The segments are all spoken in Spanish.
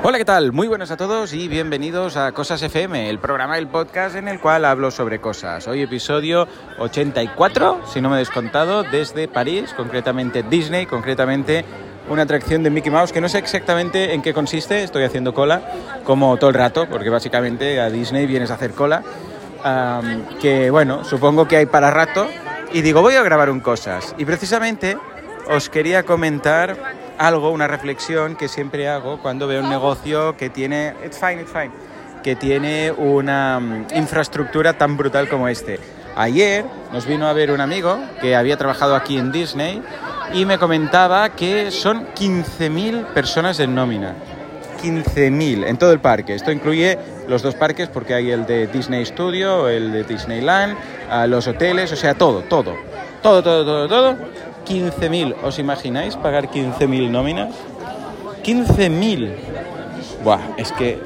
Hola, ¿qué tal? Muy buenas a todos y bienvenidos a Cosas FM, el programa del podcast en el cual hablo sobre cosas. Hoy episodio 84, si no me he descontado, desde París, concretamente Disney, concretamente una atracción de Mickey Mouse que no sé exactamente en qué consiste, estoy haciendo cola como todo el rato, porque básicamente a Disney vienes a hacer cola, um, que bueno, supongo que hay para rato, y digo, voy a grabar un cosas, y precisamente os quería comentar algo, una reflexión que siempre hago cuando veo un negocio que tiene, it's fine, it's fine, que tiene una um, infraestructura tan brutal como este. Ayer nos vino a ver un amigo que había trabajado aquí en Disney y me comentaba que son 15.000 personas en nómina. 15.000 en todo el parque. Esto incluye los dos parques porque hay el de Disney Studio, el de Disneyland, los hoteles, o sea, todo, todo. Todo, todo, todo, todo. 15.000. ¿Os imagináis pagar 15.000 nóminas? 15.000. Buah, es que...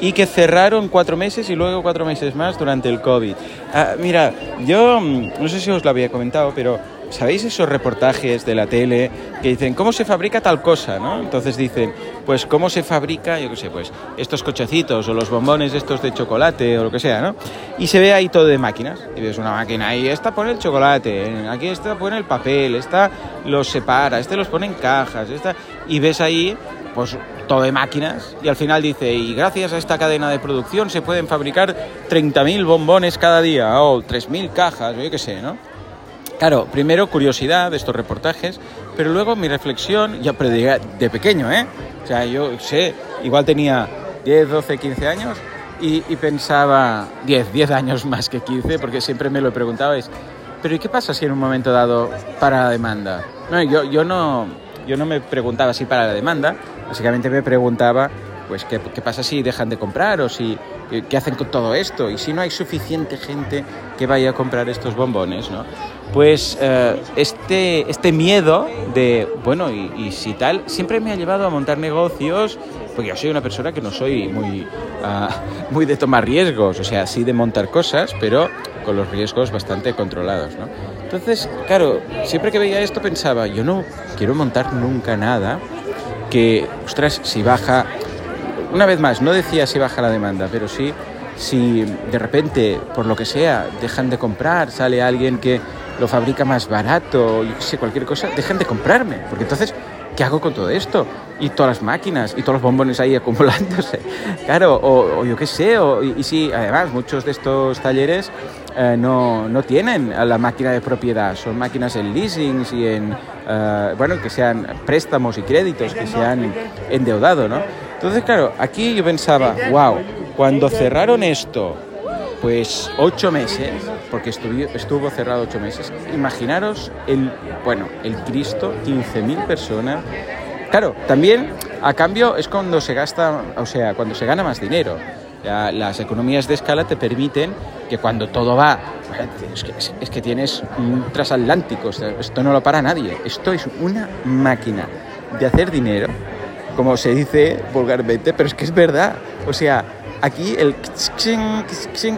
Y que cerraron cuatro meses y luego cuatro meses más durante el COVID. Ah, mira, yo mm, no sé si os lo había comentado, pero ¿sabéis esos reportajes de la tele que dicen cómo se fabrica tal cosa, ¿no? Entonces dicen, pues cómo se fabrica, yo qué sé, pues estos cochecitos o los bombones estos de chocolate o lo que sea, ¿no? Y se ve ahí todo de máquinas. Y ves una máquina y esta pone el chocolate, aquí esta pone el papel, esta los separa, este los pone en cajas, esta y ves ahí pues todo de máquinas y al final dice, y gracias a esta cadena de producción se pueden fabricar 30.000 bombones cada día o 3.000 cajas, yo qué sé, ¿no? Claro, primero curiosidad de estos reportajes, pero luego mi reflexión, ya pero de, pequeño, ¿eh? O sea, yo sé, igual tenía 10, 12, 15 años y, pensaba, 10, 10 años más que 15, porque siempre me lo he preguntado, es, pero ¿y qué pasa si en un momento dado para la demanda? No, yo, yo, no, yo no me preguntaba si para la demanda, básicamente me preguntaba, pues, ¿qué, qué pasa si dejan de comprar o si ¿Qué hacen con todo esto? Y si no hay suficiente gente que vaya a comprar estos bombones, ¿no? Pues eh, este, este miedo de, bueno, y, si tal, siempre me ha llevado a montar negocios, porque yo soy una persona que no soy muy, ah, muy de tomar riesgos, o sea, sí de montar cosas, pero con los riesgos bastante controlados, ¿no? Entonces, claro, siempre que veía esto pensaba, yo no quiero montar nunca nada que, ostras, si baja una vez más, no decía si baja la demanda, pero sí si de repente, por lo que sea, dejan de comprar, sale alguien que lo fabrica más barato, yo sé, cualquier cosa, dejan de comprarme, porque entonces, ¿qué hago con todo esto? Y todas las máquinas, y todos los bombones ahí acumulándose, claro, o, yo qué sé, o, y, si además muchos de estos talleres eh, no, no, tienen la máquina de propiedad, son máquinas en leasing y en, eh, bueno, que sean préstamos y créditos, que se han endeudado, ¿no? Entonces, claro, aquí yo pensaba, wow, cuando cerraron esto, pues ocho meses, porque estuvo, cerrado ocho meses, imaginaros el, bueno, el Cristo, 15.000 personas. Claro, también a cambio es cuando se gasta, o sea, cuando se gana más dinero. las economías de escala te permiten que cuando todo va, es que, es que tienes un transatlántico, esto no lo para nadie, esto es una máquina de hacer dinero como se dice vulgarmente, pero es que es verdad. O sea, aquí el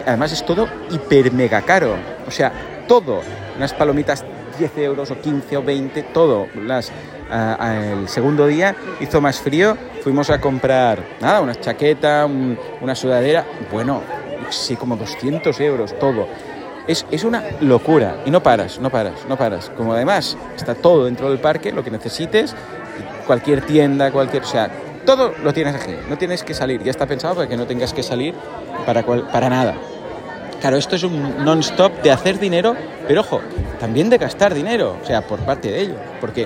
además es todo hiper mega caro. O sea, todo. Unas palomitas 10 euros o 15 o 20, todo. Las, el segundo día hizo más frío, fuimos a comprar, nada, una chaqueta, una sudadera, bueno, sí, como 200 euros, todo. Es, es, una locura y no paras, no paras, no paras. Como además está todo dentro del parque, lo que necesites, cualquier tienda, cualquier... O sea, todo lo tienes aquí, no tienes que salir, ya está pensado para que no tengas que salir para, para nada. Claro, esto es un non-stop de hacer dinero, pero ojo, también de gastar dinero, o sea, por parte de ellos, porque,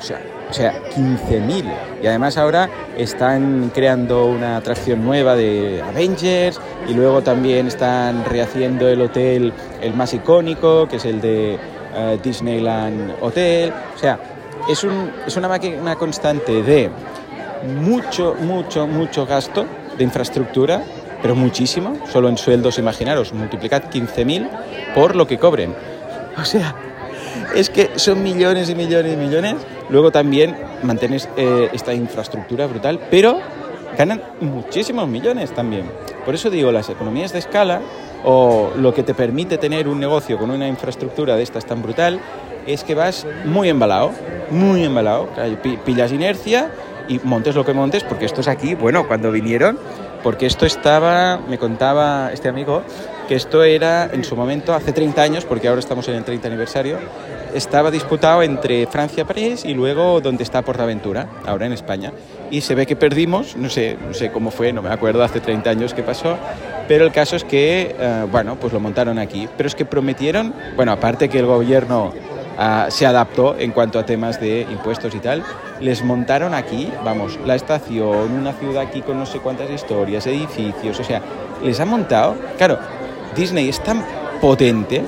o sea, o sea 15.000. Y además ahora están creando una atracción nueva de Avengers y luego también están rehaciendo el hotel, el más icónico, que es el de eh, Disneyland Hotel. O sea, es, un, es una máquina constante de mucho, mucho, mucho gasto de infraestructura, pero muchísimo, solo en sueldos, imaginaros, multiplicad 15.000 por lo que cobren. O sea, es que son millones y millones y millones. Luego también mantienes eh, esta infraestructura brutal, pero ganan muchísimos millones también. Por eso digo, las economías de escala o lo que te permite tener un negocio con una infraestructura de estas tan brutal es que vas muy embalado, muy embalado. Pillas inercia y montes lo que montes, porque esto es aquí, bueno, cuando vinieron, porque esto estaba, me contaba este amigo, que esto era en su momento, hace 30 años, porque ahora estamos en el 30 aniversario, estaba disputado entre Francia, París y luego donde está Portaventura, ahora en España. Y se ve que perdimos, no sé, no sé cómo fue, no me acuerdo hace 30 años qué pasó, pero el caso es que, eh, bueno, pues lo montaron aquí. Pero es que prometieron, bueno, aparte que el gobierno ah, se adaptó en cuanto a temas de impuestos y tal, les montaron aquí, vamos, la estación, una ciudad aquí con no sé cuántas historias, edificios, o sea, les han montado, claro, Disney es tan potente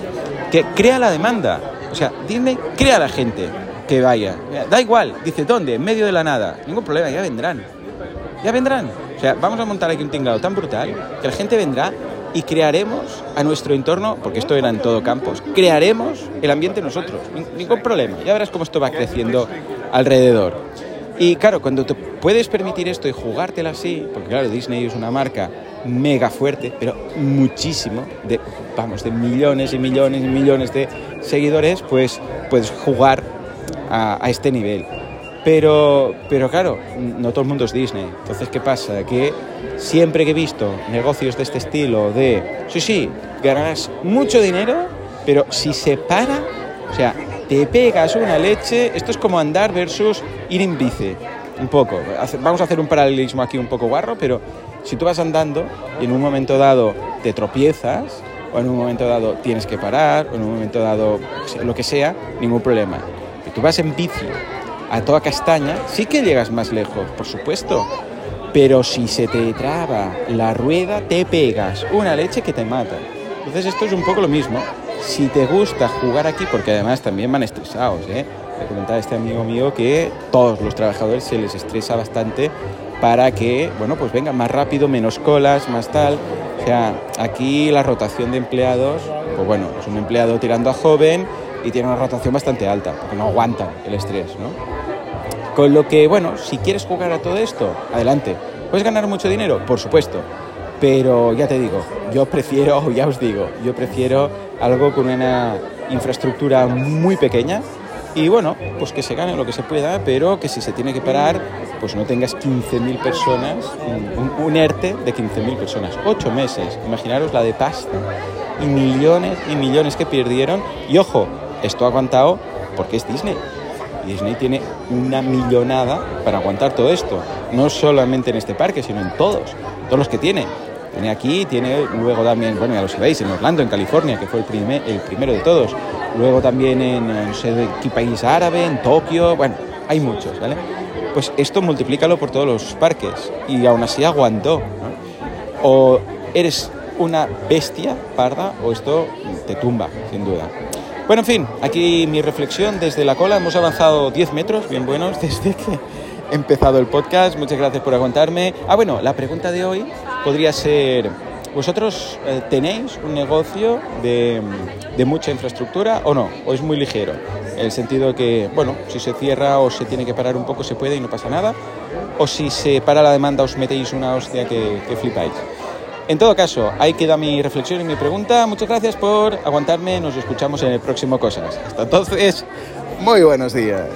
que crea la demanda. O sea, Disney crea a la gente que vaya. Da igual, dice, ¿dónde? En medio de la nada. Ningún problema, ya vendrán. Ya vendrán. O sea, vamos a montar aquí un tinglado tan brutal que la gente vendrá y crearemos a nuestro entorno, porque esto era en todo campos, crearemos el ambiente nosotros. Ningún problema. Ya verás cómo esto va creciendo alrededor. Y claro, cuando te puedes permitir esto y jugártela así, porque claro, Disney es una marca mega fuerte, pero muchísimo, de, vamos, de millones y millones y millones de seguidores, pues puedes jugar a, este nivel. Pero, pero claro, no todo el mundo es Disney. Entonces, ¿qué pasa? Que siempre que he visto negocios de este estilo, de, sí, sí, ganarás mucho dinero, pero si se para, o sea, te pegas una leche, esto es como andar versus ir en bici, un poco. Vamos a hacer un paralelismo aquí un poco guarro, pero si tú vas andando y en un momento dado te tropiezas, o en un momento dado tienes que parar, o en un momento dado lo que sea, ningún problema. Si tú vas en bici a toda castaña, sí que llegas más lejos, por supuesto. Pero si se te traba la rueda, te pegas una leche que te mata. Entonces esto es un poco lo mismo. Si te gusta jugar aquí, porque además también van estresados, ¿eh? Le comentaba este amigo mío que todos los trabajadores se les estresa bastante para que, bueno, pues vengan más rápido, menos colas, más tal. O sea, aquí la rotación de empleados, pues bueno, es un empleado tirando a joven y tiene una rotación bastante alta, porque no aguantan el estrés, ¿no? Con lo que, bueno, si quieres jugar a todo esto, adelante. ¿Puedes ganar mucho dinero? Por supuesto. Pero ya te digo, yo prefiero, ya os digo, yo prefiero algo con una infraestructura muy pequeña, y bueno, pues que se gane lo que se pueda, pero que si se tiene que parar, pues no tengas 15.000 personas, un, un, ERTE de 15.000 personas. Ocho meses, imaginaros la de pasta y millones y millones que perdieron. Y ojo, esto ha aguantado porque es Disney. Disney tiene una millonada para aguantar todo esto. No solamente en este parque, sino en todos, todos los que tiene. Tiene aquí, tiene luego también, bueno, ya lo sabéis, en Orlando, en California, que fue el, primer, el primero de todos. Luego también en, no sé qué país árabe, en Tokio, bueno, hay muchos, ¿vale? Pues esto multiplícalo por todos los parques y aún así aguantó. O eres una bestia parda o esto te tumba, sin duda. Bueno, en fin, aquí mi reflexión desde la cola. Hemos avanzado 10 metros, bien buenos, desde que he empezado el podcast. Muchas gracias por aguantarme. Ah, bueno, la pregunta de hoy podría ser, ¿vosotros eh, tenéis un negocio de, mucha infraestructura o no? ¿O es muy ligero? En el sentido que, bueno, si se cierra o se tiene que parar un poco se puede y no pasa nada. O si se para la demanda os metéis una hostia que, que flipáis. En todo caso, ahí queda mi reflexión y mi pregunta. Muchas gracias por aguantarme. Nos escuchamos en el próximo Cosas. Hasta entonces, muy buenos días.